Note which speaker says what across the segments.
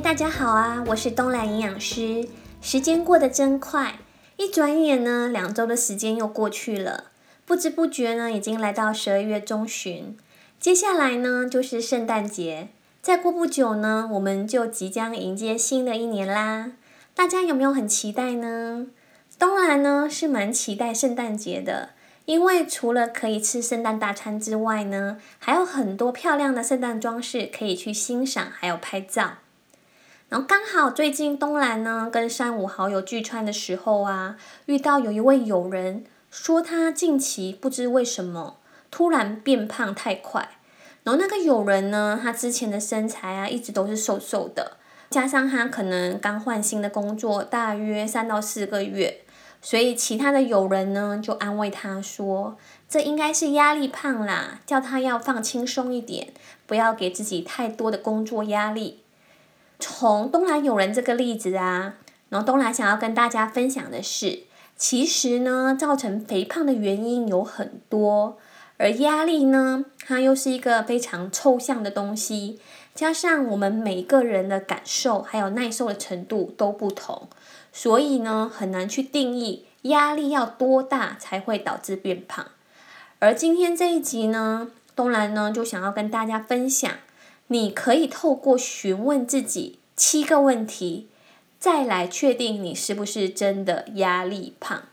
Speaker 1: 大家好啊，我是东兰营养师。时间过得真快，一转眼呢，两周的时间又过去了，不知不觉呢，已经来到十二月中旬。接下来呢，就是圣诞节，再过不久呢，我们就即将迎接新的一年啦。大家有没有很期待呢？东兰呢，是蛮期待圣诞节的，因为除了可以吃圣诞大餐之外呢，还有很多漂亮的圣诞装饰可以去欣赏，还有拍照。然后刚好最近东兰呢跟三五好友聚餐的时候啊，遇到有一位友人说他近期不知为什么突然变胖太快。然后那个友人呢，他之前的身材啊一直都是瘦瘦的，加上他可能刚换新的工作，大约三到四个月，所以其他的友人呢就安慰他说，这应该是压力胖啦，叫他要放轻松一点，不要给自己太多的工作压力。从东兰友人这个例子啊，然后东兰想要跟大家分享的是，其实呢，造成肥胖的原因有很多，而压力呢，它又是一个非常抽象的东西，加上我们每个人的感受还有耐受的程度都不同，所以呢，很难去定义压力要多大才会导致变胖。而今天这一集呢，东兰呢就想要跟大家分享。你可以透过询问自己七个问题，再来确定你是不是真的压力胖。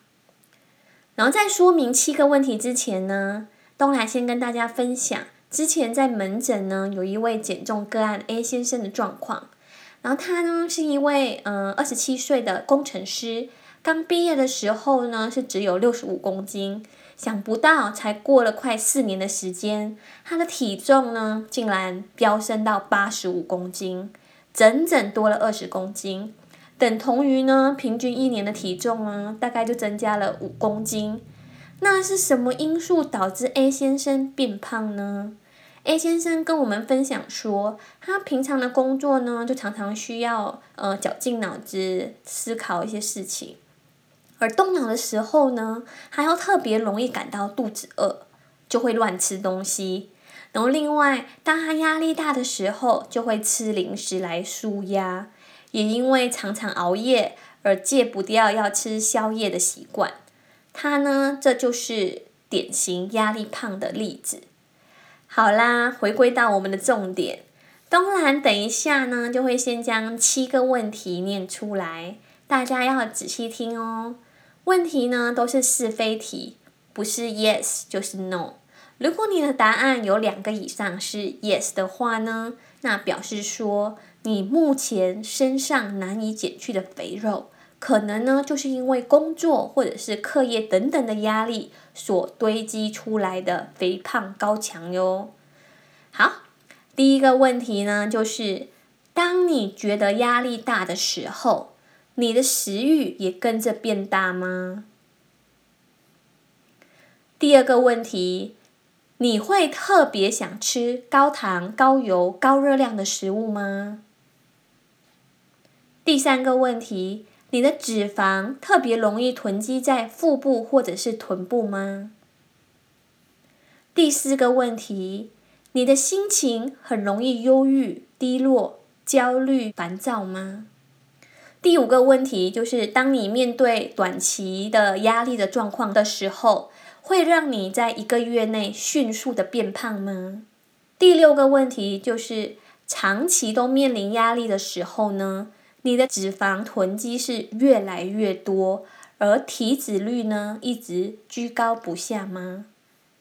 Speaker 1: 然后在说明七个问题之前呢，东来先跟大家分享，之前在门诊呢有一位减重个案 A 先生的状况。然后他呢是一位嗯二十七岁的工程师，刚毕业的时候呢是只有六十五公斤。想不到，才过了快四年的时间，他的体重呢，竟然飙升到八十五公斤，整整多了二十公斤，等同于呢，平均一年的体重呢，大概就增加了五公斤。那是什么因素导致 A 先生变胖呢？A 先生跟我们分享说，他平常的工作呢，就常常需要呃绞尽脑汁思考一些事情。而动脑的时候呢，还要特别容易感到肚子饿，就会乱吃东西。然后另外，当他压力大的时候，就会吃零食来舒压。也因为常常熬夜而戒不掉要吃宵夜的习惯。他呢，这就是典型压力胖的例子。好啦，回归到我们的重点，东兰等一下呢，就会先将七个问题念出来，大家要仔细听哦。问题呢，都是是非题，不是 yes 就是 no。如果你的答案有两个以上是 yes 的话呢，那表示说你目前身上难以减去的肥肉，可能呢就是因为工作或者是课业等等的压力所堆积出来的肥胖高墙哟。好，第一个问题呢，就是当你觉得压力大的时候。你的食欲也跟着变大吗？第二个问题，你会特别想吃高糖、高油、高热量的食物吗？第三个问题，你的脂肪特别容易囤积在腹部或者是臀部吗？第四个问题，你的心情很容易忧郁、低落、焦虑、烦躁吗？第五个问题就是，当你面对短期的压力的状况的时候，会让你在一个月内迅速的变胖吗？第六个问题就是，长期都面临压力的时候呢，你的脂肪囤积是越来越多，而体脂率呢一直居高不下吗？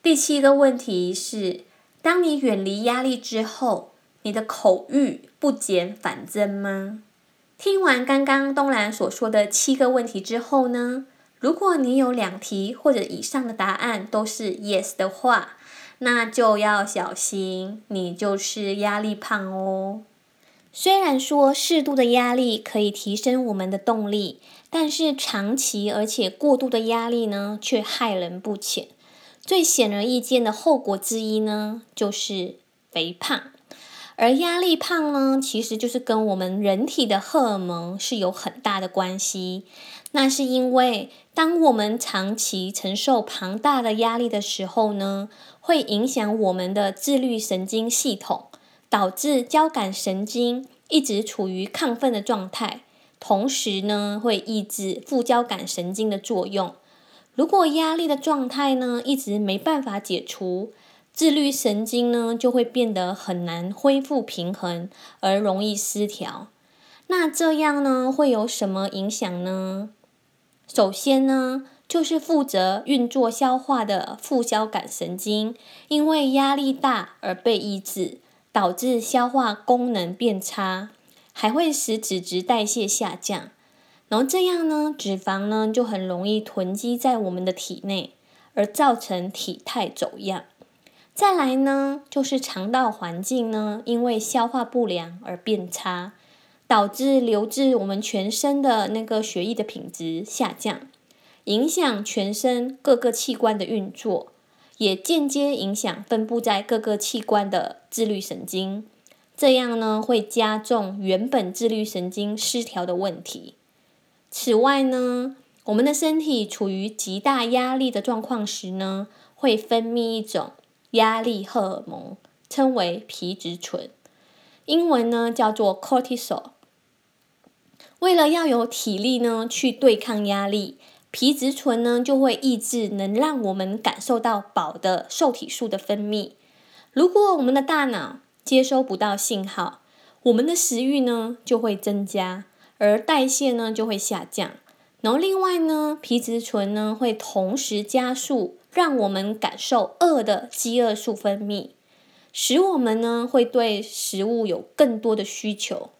Speaker 1: 第七个问题是，当你远离压力之后，你的口欲不减反增吗？听完刚刚东兰所说的七个问题之后呢，如果你有两题或者以上的答案都是 yes 的话，那就要小心，你就是压力胖哦。虽然说适度的压力可以提升我们的动力，但是长期而且过度的压力呢，却害人不浅。最显而易见的后果之一呢，就是肥胖。而压力胖呢，其实就是跟我们人体的荷尔蒙是有很大的关系。那是因为，当我们长期承受庞大的压力的时候呢，会影响我们的自律神经系统，导致交感神经一直处于亢奋的状态，同时呢，会抑制副交感神经的作用。如果压力的状态呢，一直没办法解除，自律神经呢，就会变得很难恢复平衡，而容易失调。那这样呢，会有什么影响呢？首先呢，就是负责运作消化的副交感神经，因为压力大而被抑制，导致消化功能变差，还会使脂质代谢下降。然后这样呢，脂肪呢就很容易囤积在我们的体内，而造成体态走样。再来呢，就是肠道环境呢，因为消化不良而变差，导致流至我们全身的那个血液的品质下降，影响全身各个器官的运作，也间接影响分布在各个器官的自律神经。这样呢，会加重原本自律神经失调的问题。此外呢，我们的身体处于极大压力的状况时呢，会分泌一种。压力荷尔蒙称为皮质醇，英文呢叫做 cortisol。为了要有体力呢去对抗压力，皮质醇呢就会抑制能让我们感受到饱的受体素的分泌。如果我们的大脑接收不到信号，我们的食欲呢就会增加，而代谢呢就会下降。然后另外呢，皮质醇呢会同时加速。让我们感受饿的饥饿素分泌，使我们呢会对食物有更多的需求。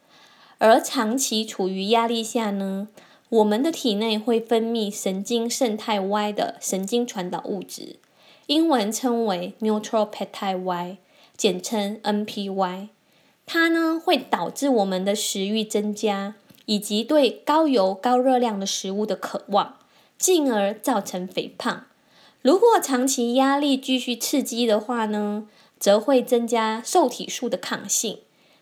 Speaker 1: 而长期处于压力下呢，我们的体内会分泌神经胜肽 Y 的神经传导物质，英文称为 Neuropeptide Y，简称 NPY。它呢会导致我们的食欲增加，以及对高油高热量的食物的渴望，进而造成肥胖。如果长期压力继续刺激的话呢，则会增加瘦体素的抗性，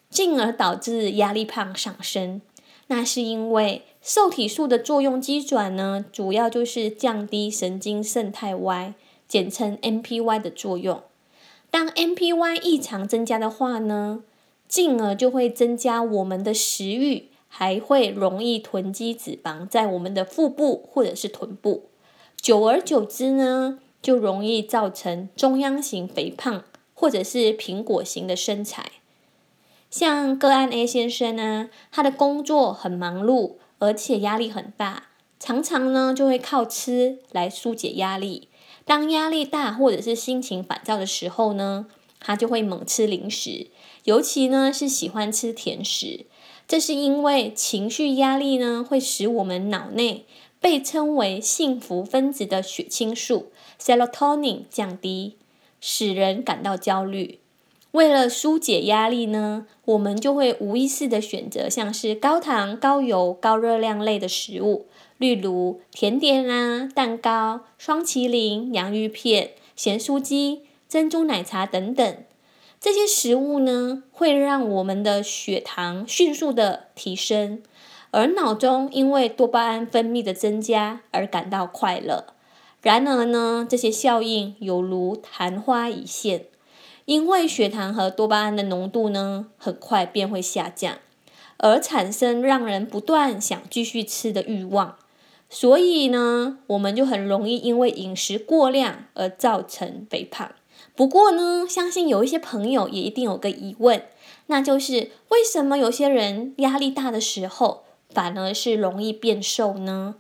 Speaker 1: 进而导致压力胖上升。那是因为瘦体素的作用机转呢，主要就是降低神经胜肽 Y，简称 NPY 的作用。当 NPY 异常增加的话呢，进而就会增加我们的食欲，还会容易囤积脂肪在我们的腹部或者是臀部。久而久之呢，就容易造成中央型肥胖，或者是苹果型的身材。像个案 A 先生呢，他的工作很忙碌，而且压力很大，常常呢就会靠吃来疏解压力。当压力大或者是心情烦躁的时候呢，他就会猛吃零食，尤其呢是喜欢吃甜食。这是因为情绪压力呢，会使我们脑内。被称为幸福分子的血清素 （serotonin） 降低，使人感到焦虑。为了纾解压力呢，我们就会无意识地选择像是高糖、高油、高热量类的食物，例如甜点啊、蛋糕、双淇淋、洋芋片、咸酥鸡、珍珠奶茶等等。这些食物呢，会让我们的血糖迅速地提升。而脑中因为多巴胺分泌的增加而感到快乐，然而呢，这些效应犹如昙花一现，因为血糖和多巴胺的浓度呢，很快便会下降，而产生让人不断想继续吃的欲望，所以呢，我们就很容易因为饮食过量而造成肥胖。不过呢，相信有一些朋友也一定有个疑问，那就是为什么有些人压力大的时候，反而是容易变瘦呢？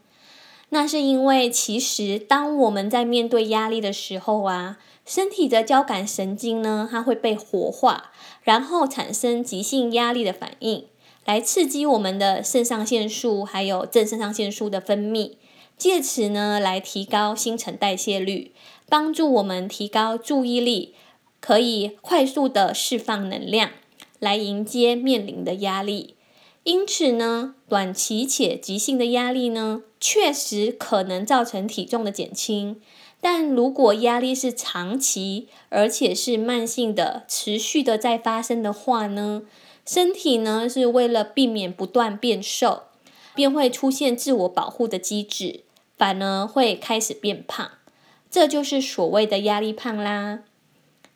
Speaker 1: 那是因为其实当我们在面对压力的时候啊，身体的交感神经呢，它会被活化，然后产生急性压力的反应，来刺激我们的肾上腺素还有正肾上腺素的分泌，借此呢来提高新陈代谢率，帮助我们提高注意力，可以快速的释放能量，来迎接面临的压力。因此呢，短期且急性的压力呢，确实可能造成体重的减轻。但如果压力是长期，而且是慢性的、持续的在发生的话呢，身体呢是为了避免不断变瘦，便会出现自我保护的机制，反而会开始变胖。这就是所谓的压力胖啦。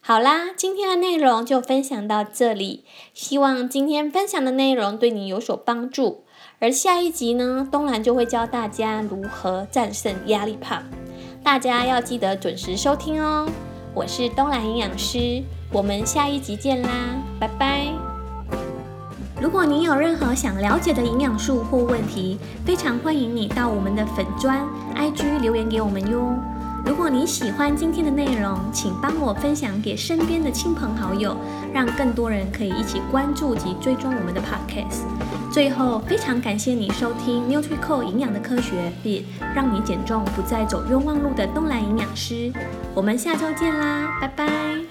Speaker 1: 好啦，今天的内容就分享到这里。希望今天分享的内容对你有所帮助。而下一集呢，东兰就会教大家如何战胜压力胖。大家要记得准时收听哦。我是东兰营养师，我们下一集见啦，拜拜。如果你有任何想了解的营养素或问题，非常欢迎你到我们的粉砖 IG 留言给我们哟。如果你喜欢今天的内容，请帮我分享给身边的亲朋好友，让更多人可以一起关注及追踪我们的 Podcast。最后，非常感谢你收听 NutriCore 营养的科学，并让你减重不再走冤枉路的东兰营养师。我们下周见啦，拜拜。